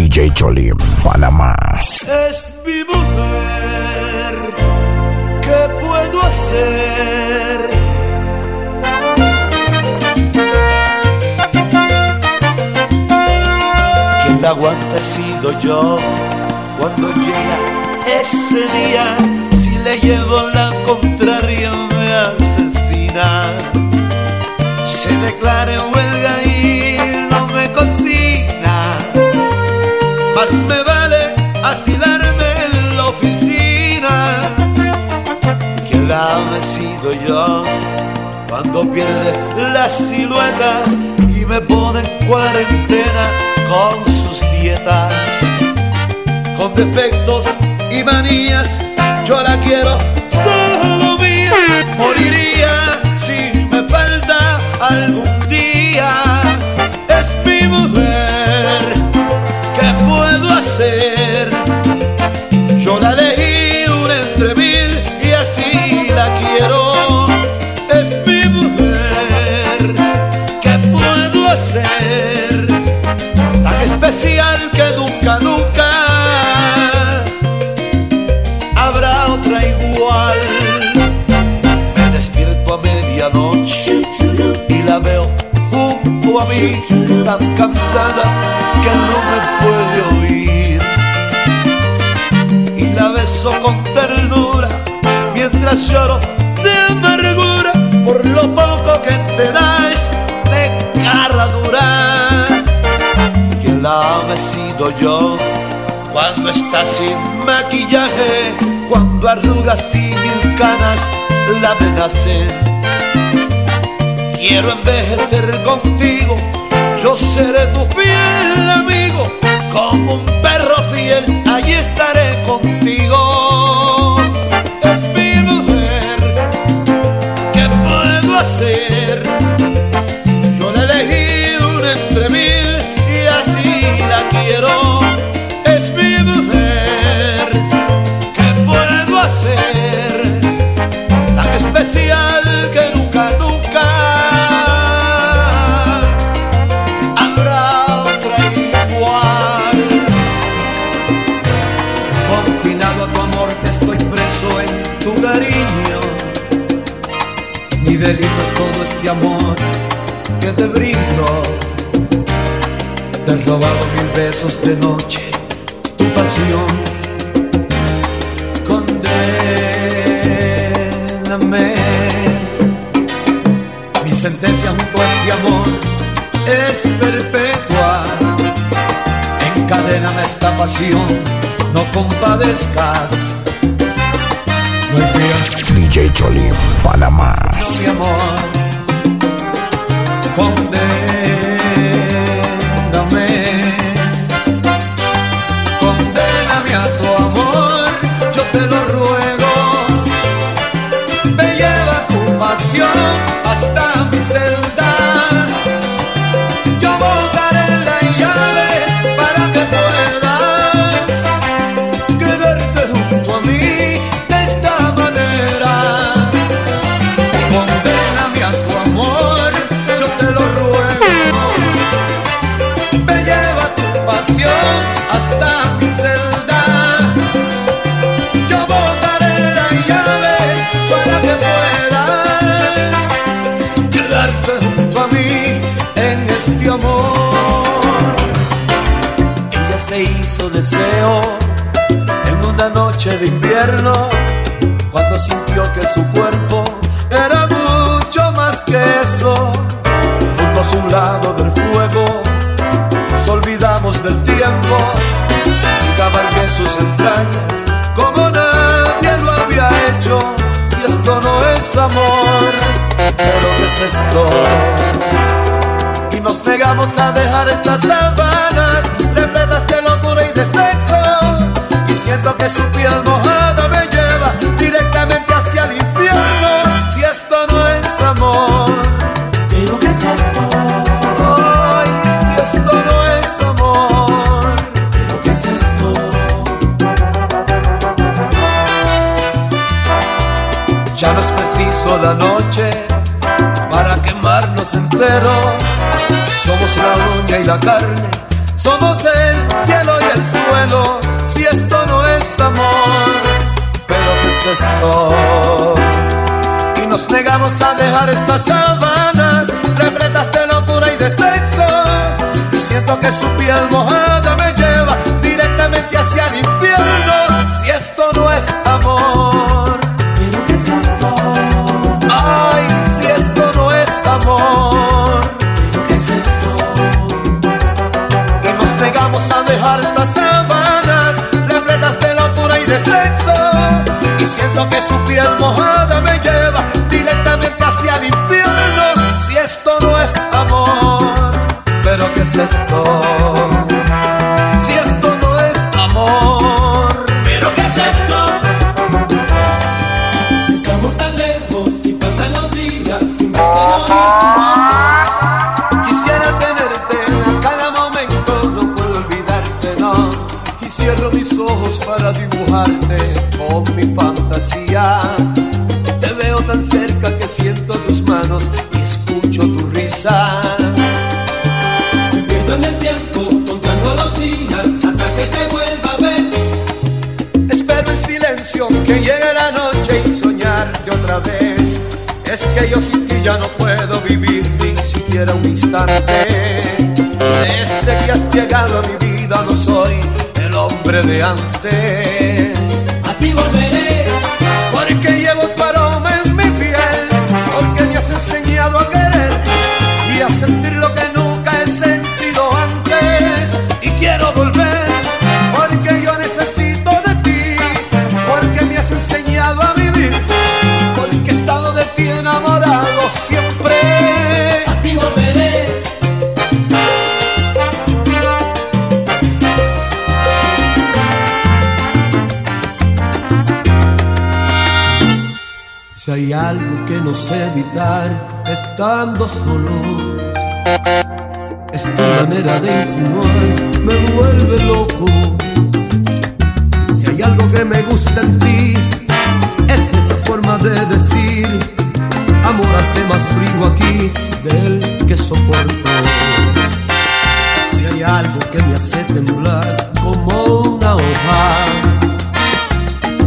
DJ Cholim, Panamá. Es mi mujer. ¿Qué puedo hacer? Quien la aguanta he sido yo cuando llega ese día. Si le llevo la contraria me asesina. Se declara en huelga y no me cocina. Me vale asilarme en la oficina que la he sido yo cuando pierde la silueta y me pone en cuarentena con sus dietas, con defectos y manías. Yo la quiero solo mía, moriría si me falta algún mí, tan cansada que no me puede oír. Y la beso con ternura mientras lloro de amargura por lo poco que te da este cara dura. Quien la ame he sido yo cuando está sin maquillaje, cuando arrugas y mil canas la amenacen. Quiero envejecer contigo, yo seré tu fiel amigo, como un perro fiel, allí estaré contigo. Amor que te brindo. Te he robado mil besos de noche, tu pasión. Condéname. Mi sentencia junto a este amor es perpetua. Encadéname esta pasión, no compadezcas. No hay DJ Cholim, Panamá. no, mi amor. Y estas sábanas repletas de lo siento que su piel mojada me lleva directamente hacia el infierno. Si esto no es amor, ¿Pero qué es esto? ay, si esto no es amor. ¿Pero qué es esto? Ya no es preciso la noche para quemarnos enteros. Somos la uña y la carne, somos el cielo y el suelo. Si esto no es amor, pero ¿qué es esto? Y nos negamos a dejar estas sábanas repletas de locura y de sexo. Y siento que su piel mojada me lleva directamente hacia el Siento que su piel mojada otra vez. Es que yo sin ti ya no puedo vivir ni siquiera un instante. Desde que has llegado a mi vida no soy el hombre de antes. A ti volveré. Porque llevo tu aroma en mi piel, porque me has enseñado a querer y a sentir lo Si hay algo que no sé evitar estando solo, es tu manera de insinuar, me vuelve loco. Si hay algo que me gusta en ti, es esa forma de decir, amor hace más frío aquí del que soporto. Si hay algo que me hace temblar como una hoja,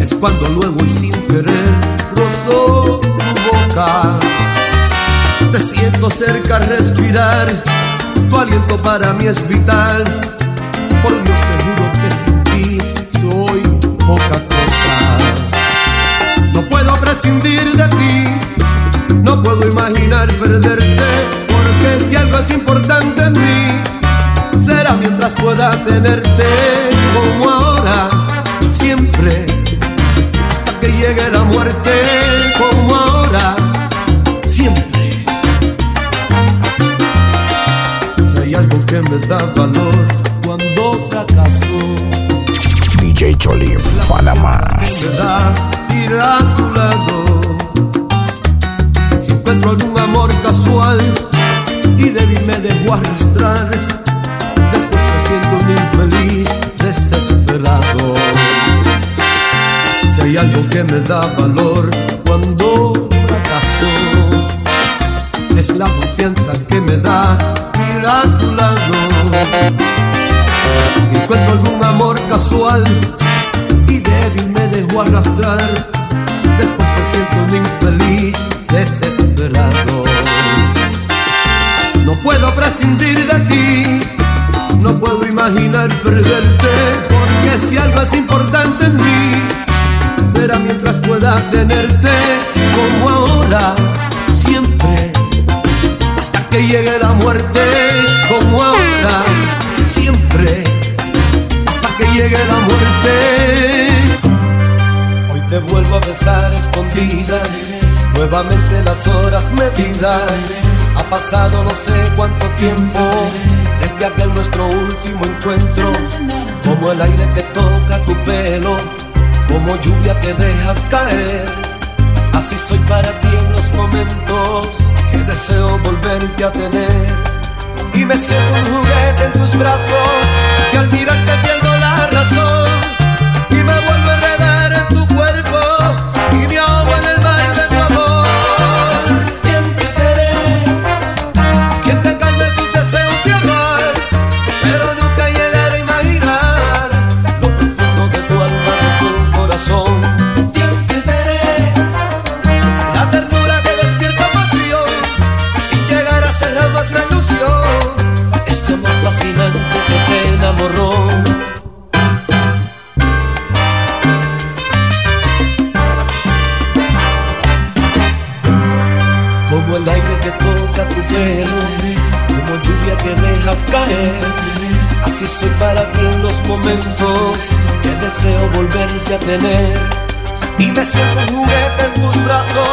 es cuando luego y sin querer rozo tu boca. Te siento cerca al respirar, tu aliento para mí es vital. Por Dios te juro que sin ti soy poca cosa. No puedo prescindir de ti, no puedo imaginar perderte, porque si algo es importante en mí, será mientras pueda tenerte como ahora, siempre como ahora, siempre. Si hay algo que me da valor cuando fracaso, DJ Cholim, Panamá. me da ir a tu lado. Si encuentro algún amor casual y débil me dejo arrastrar, da valor nuevamente las horas medidas. Ha pasado no sé cuánto tiempo desde aquel nuestro último encuentro. como el aire que toca tu pelo, como lluvia que dejas caer. Así soy para ti en los momentos que deseo volverte a tener. Y me siento un juguete en tus brazos, que al mirarte Así soy para ti en los momentos que deseo volverte a tener. Y me siento un juguete en tus brazos,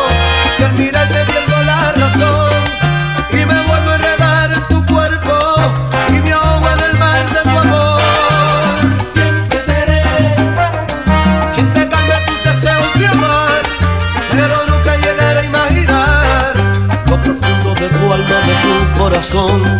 que al mirarte pierdo la razón. Y me vuelvo a enredar en tu cuerpo, y me ahogo en el mar de tu amor. Siempre seré Quien te calme tus deseos de amar, pero nunca llegar a imaginar lo profundo de tu alma, de tu corazón.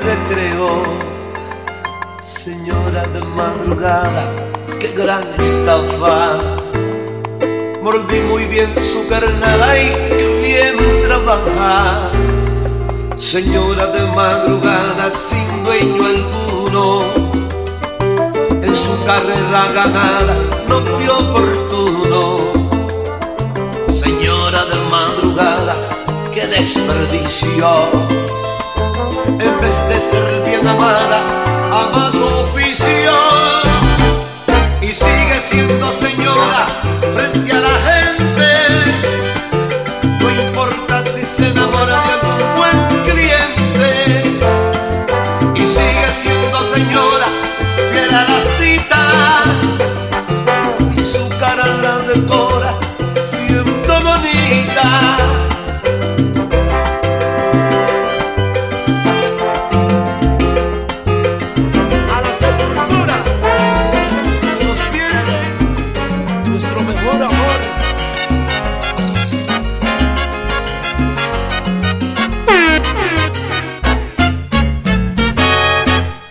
Recreo. Señora de madrugada, qué gran estafa. Mordí muy bien su carnada y qué bien trabaja. Señora de madrugada sin dueño alguno, en su carrera ganada no fue oportuno. Señora de madrugada, qué desperdicio. En vez de ser bien amada, ama su oficio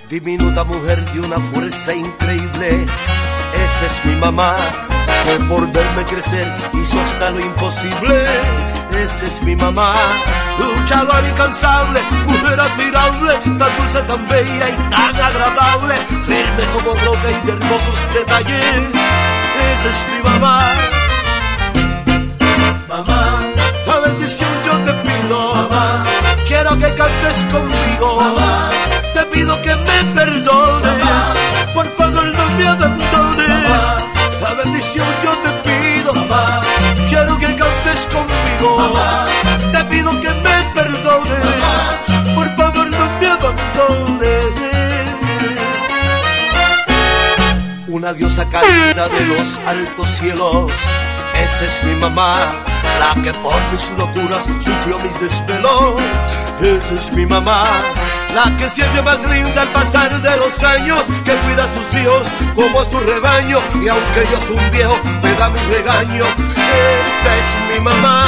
Diminuta mujer de una fuerza increíble, esa es mi mamá, que por verme crecer hizo hasta lo imposible. Esa es mi mamá, luchadora incansable, mujer admirable, tan dulce, tan bella y tan agradable, firme como roca y de hermosos detalles. Esa es mi mamá. Mamá, la bendición yo te pido, mamá. Quiero que cantes conmigo, mamá. Me perdones, por favor no me abandones. La bendición yo te pido. Quiero que cantes conmigo. Te pido que me perdones, por favor no me abandones. Una diosa caída de los altos cielos, esa es mi mamá, la que por mis locuras sufrió mi desvelo. Esa es mi mamá, la que se hace más linda al pasar de los años, que cuida a sus hijos como a su rebaño, y aunque yo soy un viejo, me da mi regaño, esa es mi mamá.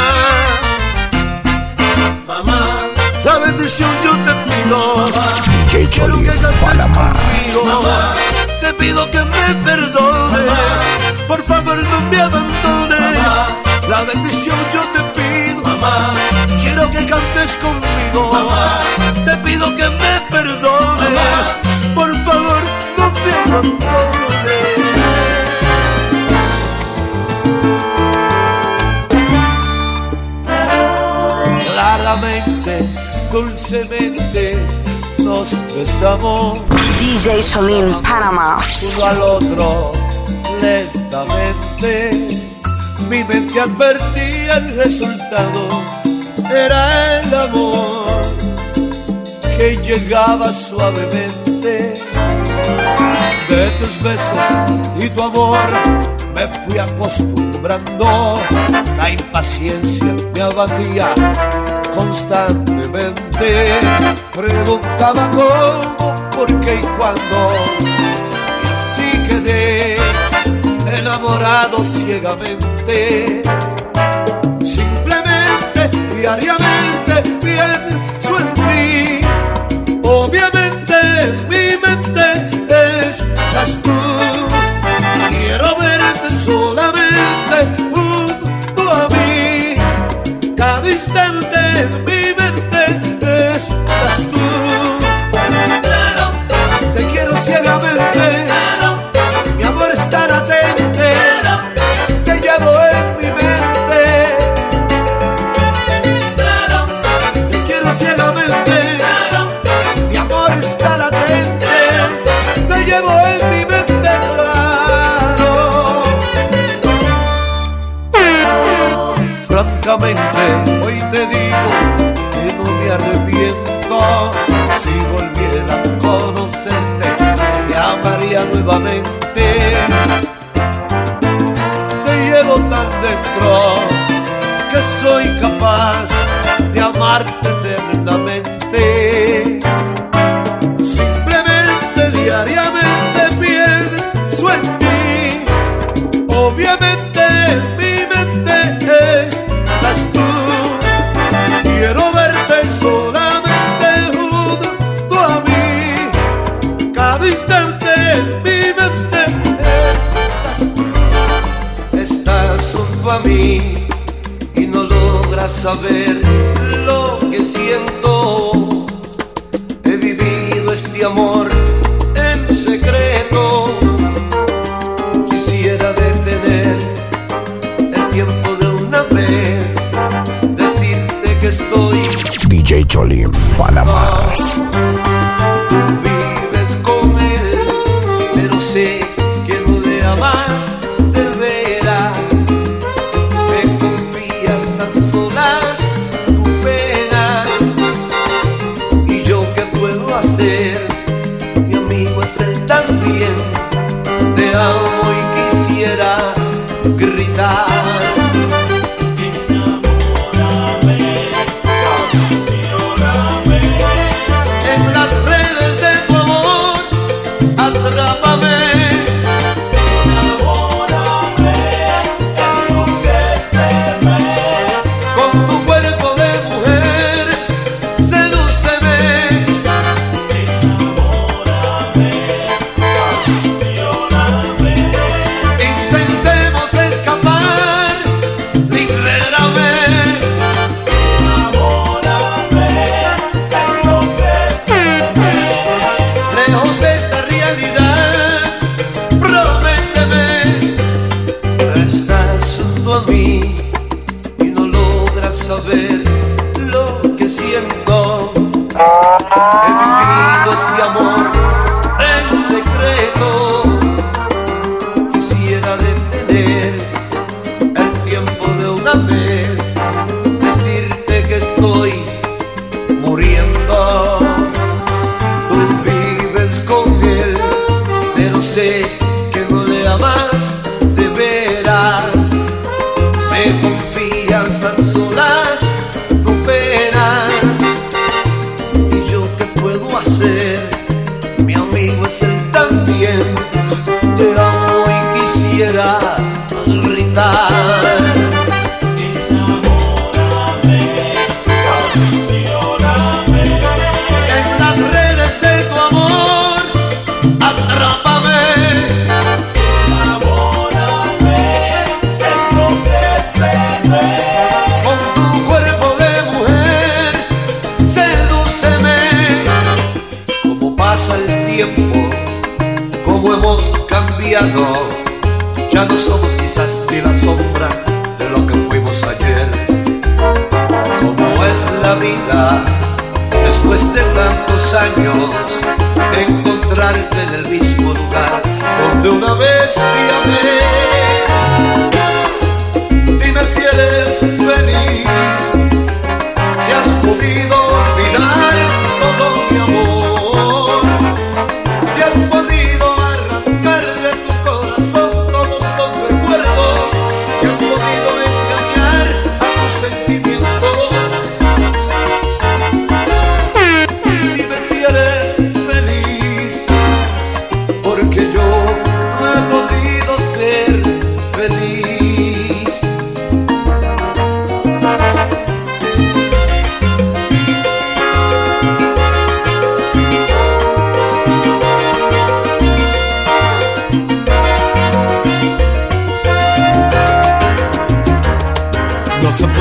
Mamá, la bendición yo te pido, mamá, DJ Choli, quiero que cantes conmigo, mamá, te pido que me perdones, mamá, por favor no me abandones, mamá, la bendición yo te pido, mamá que cantes conmigo. Te pido que me perdones. Por favor, no me abandones. Claramente, dulcemente, nos besamos. DJ Solín, Panamá. Uno al otro, lentamente. Mi mente advertía el resultado era el amor que llegaba suavemente. De tus besos y tu amor me fui acostumbrando. La impaciencia me abatía constantemente. Preguntaba cómo por qué y cuándo. Y así quedé enamorado ciegamente diariamente. cada instante en mi mente. Estás estás junto a mí y no logras saber lo que siento. He vivido este amor en secreto. Quisiera detener el tiempo de una vez, decirte que estoy. DJ Cholim, Panamá.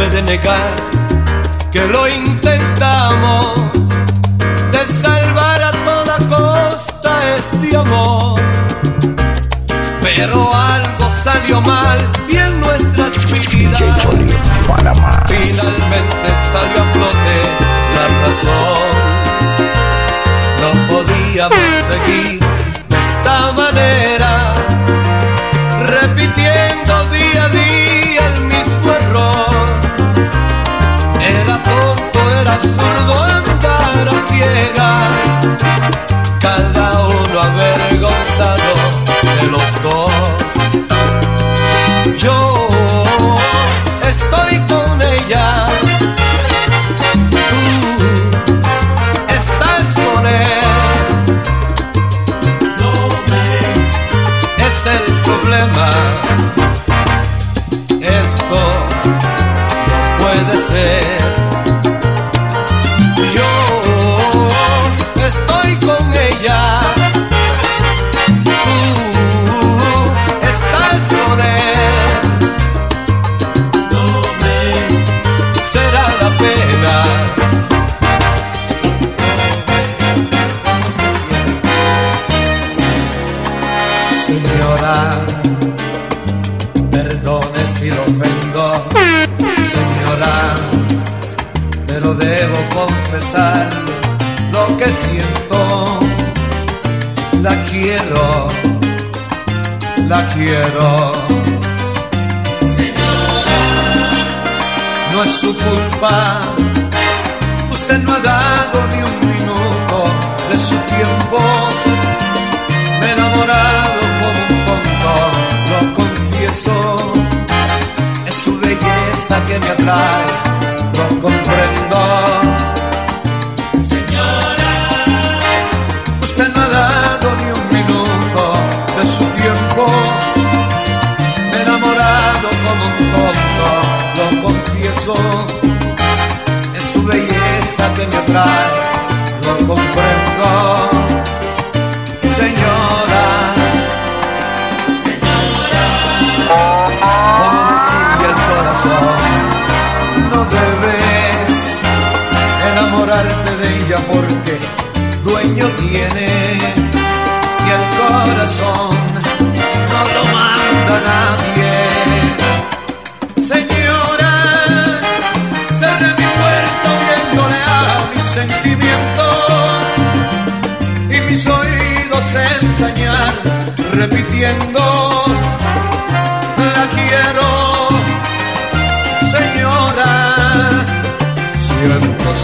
puede negar que lo intentamos de salvar a toda costa este amor. Pero algo salió mal y en nuestras vidas finalmente salió a flote la razón. No podíamos seguir estoy Señora, no es su culpa, usted no ha dado ni un minuto de su tiempo.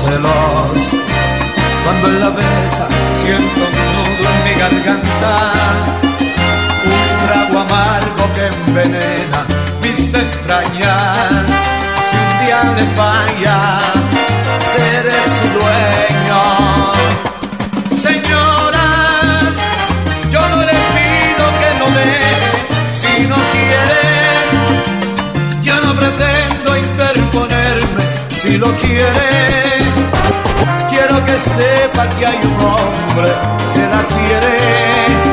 celos. Cuando la besa siento un nudo en mi garganta, un trago amargo que envenena mis entrañas. Si un día le falla, seré su dueño. Señora, yo no le pido que lo dé si no quiere. Yo no pretendo interponerme si lo quiere sepa que hay un hombre que la quiere.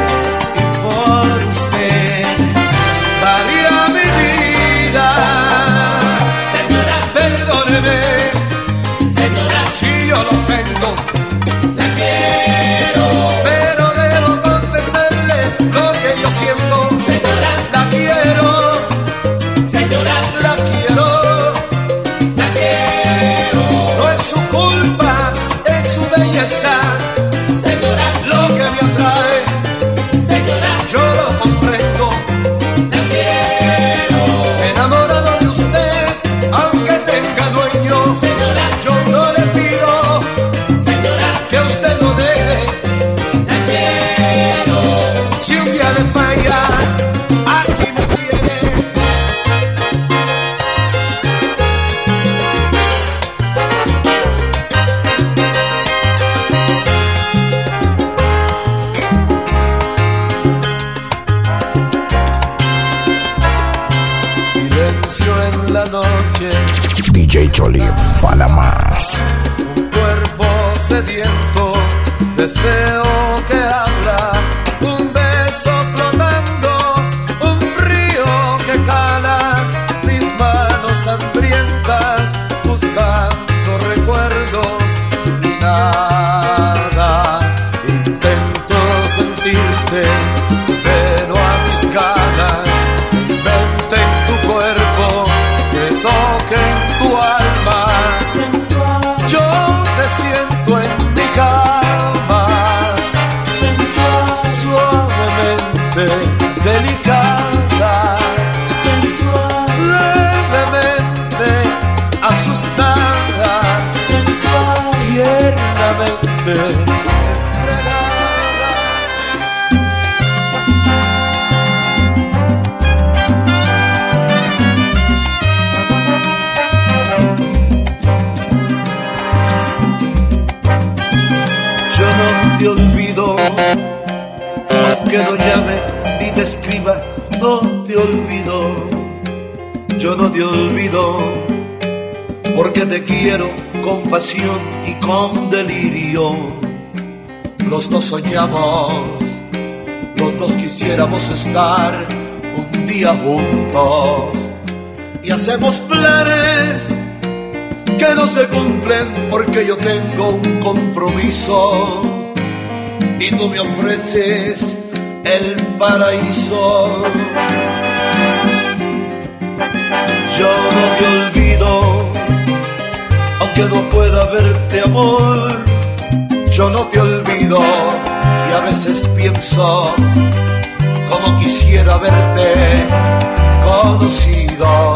Escriba, no te olvido. Yo no te olvido, porque te quiero con pasión y con delirio. Los dos soñamos, los dos quisiéramos estar un día juntos y hacemos planes que no se cumplen porque yo tengo un compromiso y tú me ofreces el paraíso. Yo no te olvido, aunque no pueda verte amor, yo no te olvido y a veces pienso como quisiera verte conocido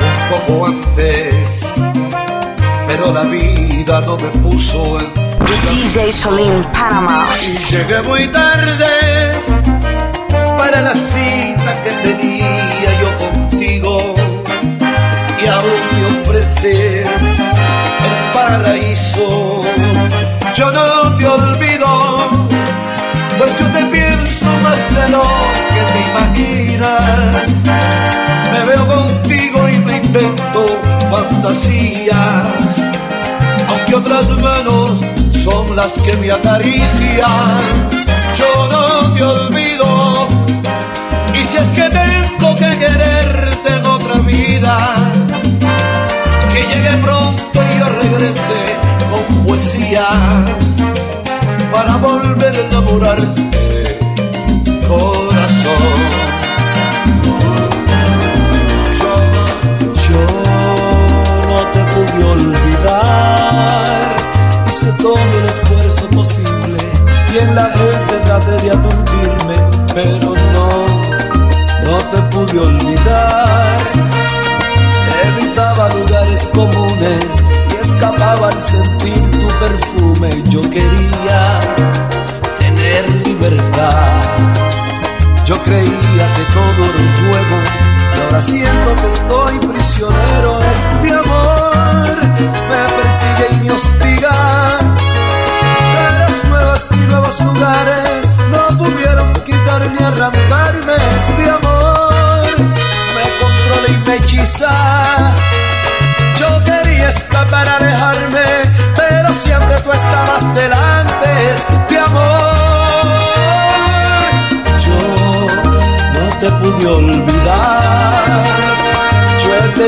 un poco antes, pero la vida no me puso en. DJ Cholín, Panama. Y llegué muy tarde para la cita que tenía yo contigo y aún me ofreces el paraíso. Yo no te olvido, pues yo te pienso más de lo que te imaginas. Me veo contigo y invento fantasías aunque otras manos son las que me acarician. Yo no te olvido, y si es que tengo que quererte en otra vida, que llegue pronto y yo regrese con poesías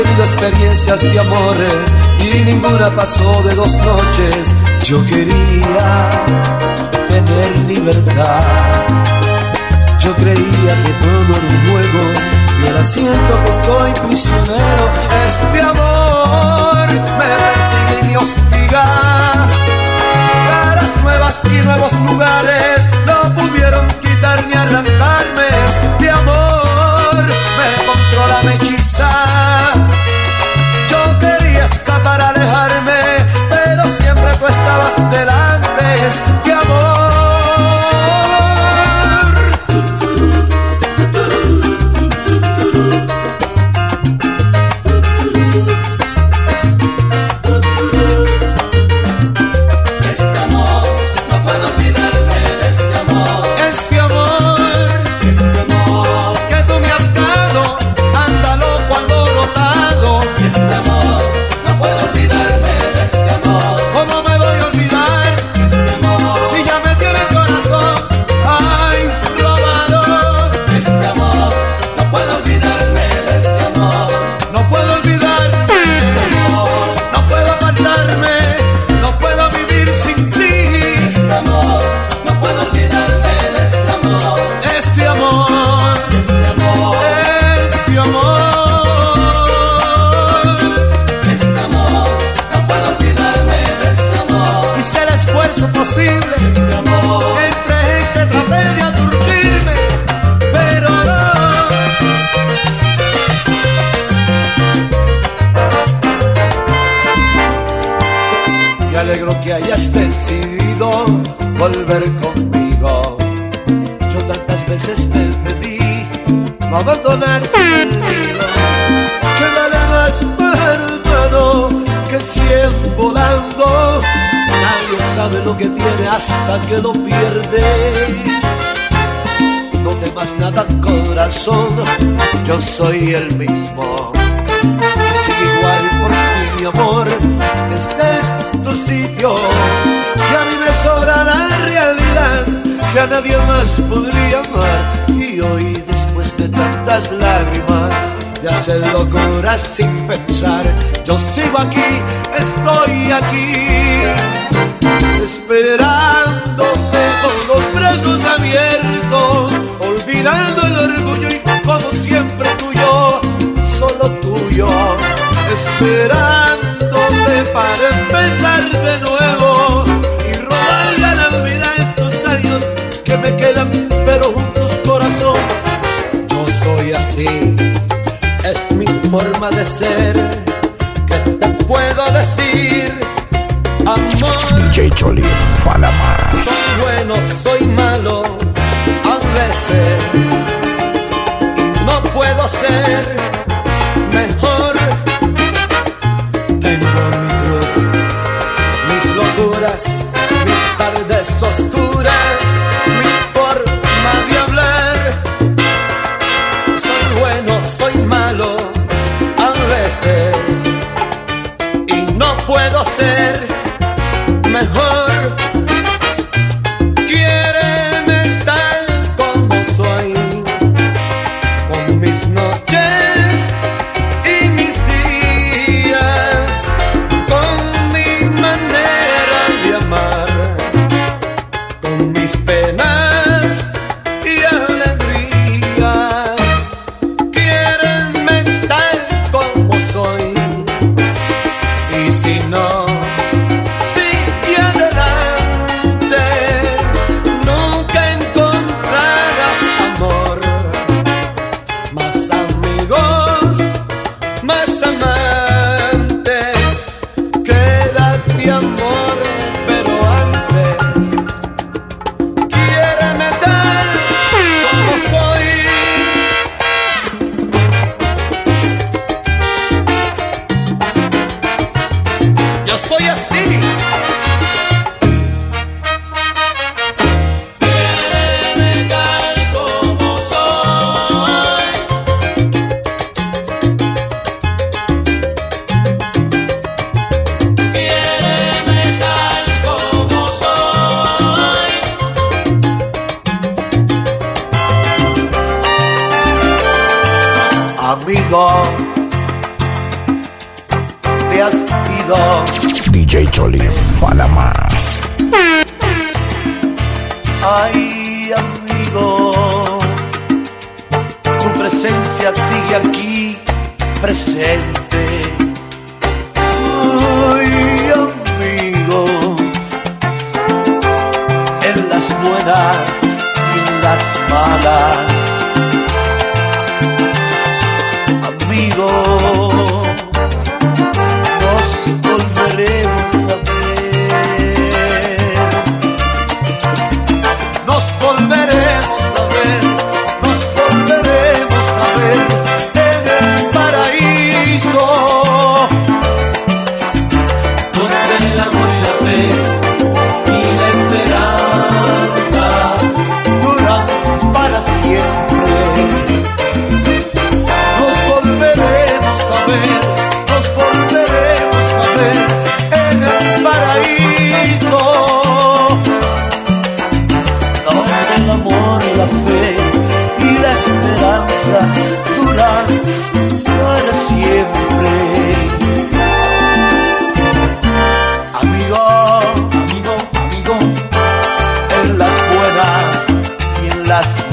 tenido experiencias de amores y ninguna pasó de dos noches. Yo quería tener libertad. Yo creía que todo era un juego y ahora siento que estoy prisionero. Este amor me persigue y me hostiga caras nuevas y nuevos lugares no pudieron quitar ni arrancarme estabas delante. Amor que lo pierde. No temas nada, corazón, yo soy el mismo. Y sigue igual por ti, mi amor, este es tu sitio. Que a mí la realidad, que a nadie más podría amar. Y hoy, después de tantas lágrimas, de hacer locuras sin pensar, yo sigo aquí, estoy aquí esperándote con los brazos abiertos, olvidando el orgullo y como siempre tuyo, solo tuyo, esperándote para empezar de nuevo y robarle la vida estos años que me quedan, pero juntos corazones, yo soy así, es mi forma de ser, DJ Panamá. Soy bueno, soy malo, a veces. No puedo ser ido. DJ Cholín, Panamá. Ay, amigo, tu presencia sigue aquí presente. Ay, amigo, en las buenas y en las malas.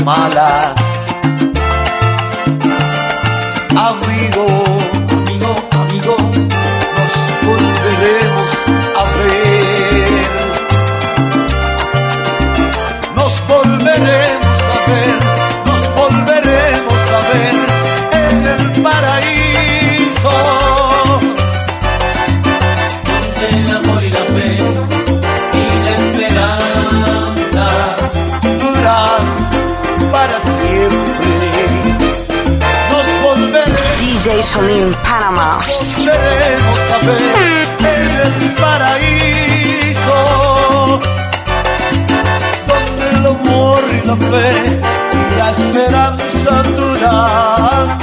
En esperanza siempre.